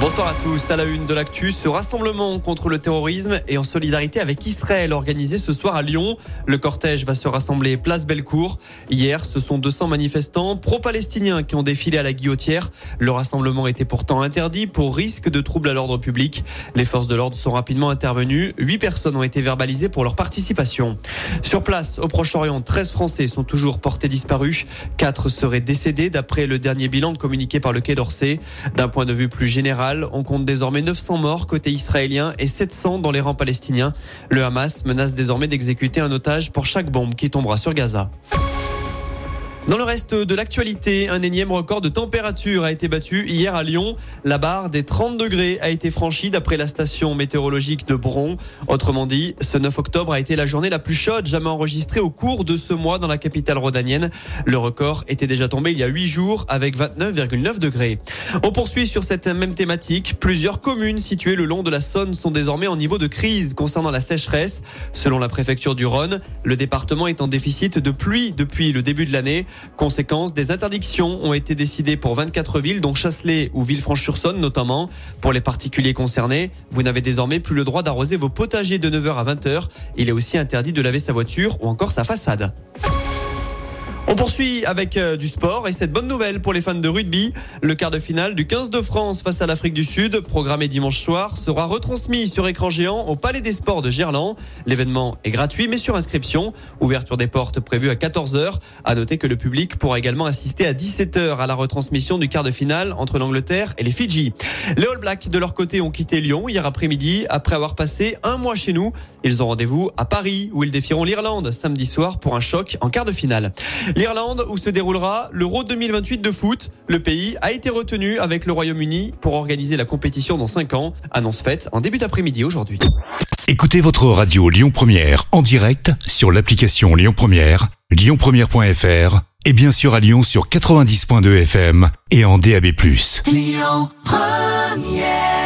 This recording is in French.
Bonsoir à tous. À la une de l'actu, ce rassemblement contre le terrorisme et en solidarité avec Israël organisé ce soir à Lyon. Le cortège va se rassembler place Bellecour. Hier, ce sont 200 manifestants pro-palestiniens qui ont défilé à la guillotière. Le rassemblement était pourtant interdit pour risque de trouble à l'ordre public. Les forces de l'ordre sont rapidement intervenues. Huit personnes ont été verbalisées pour leur participation. Sur place, au Proche-Orient, 13 Français sont toujours portés disparus. Quatre seraient décédés d'après le dernier bilan communiqué par le Quai d'Orsay. D'un point de vue plus général, on compte désormais 900 morts côté israélien et 700 dans les rangs palestiniens. Le Hamas menace désormais d'exécuter un otage pour chaque bombe qui tombera sur Gaza. Dans le reste de l'actualité, un énième record de température a été battu hier à Lyon. La barre des 30 degrés a été franchie d'après la station météorologique de Bron. Autrement dit, ce 9 octobre a été la journée la plus chaude jamais enregistrée au cours de ce mois dans la capitale rhodanienne. Le record était déjà tombé il y a 8 jours avec 29,9 degrés. On poursuit sur cette même thématique. Plusieurs communes situées le long de la Saône sont désormais en niveau de crise concernant la sécheresse. Selon la préfecture du Rhône, le département est en déficit de pluie depuis le début de l'année. Conséquence, des interdictions ont été décidées pour 24 villes, dont Chasselet ou Villefranche-sur-Saône notamment. Pour les particuliers concernés, vous n'avez désormais plus le droit d'arroser vos potagers de 9h à 20h. Il est aussi interdit de laver sa voiture ou encore sa façade. On poursuit avec euh, du sport et cette bonne nouvelle pour les fans de rugby. Le quart de finale du 15 de France face à l'Afrique du Sud, programmé dimanche soir, sera retransmis sur écran géant au Palais des Sports de Gerland. L'événement est gratuit mais sur inscription. Ouverture des portes prévue à 14h. À noter que le public pourra également assister à 17h à la retransmission du quart de finale entre l'Angleterre et les Fidji. Les All Blacks de leur côté ont quitté Lyon hier après-midi après avoir passé un mois chez nous. Ils ont rendez-vous à Paris où ils défieront l'Irlande samedi soir pour un choc en quart de finale. L'Irlande où se déroulera l'Euro 2028 de foot. Le pays a été retenu avec le Royaume-Uni pour organiser la compétition dans 5 ans. Annonce faite en début d'après-midi aujourd'hui. Écoutez votre radio Lyon Première en direct sur l'application Lyon Première, lyonpremière.fr et bien sûr à Lyon sur 90.2 FM et en DAB+. Lyon Première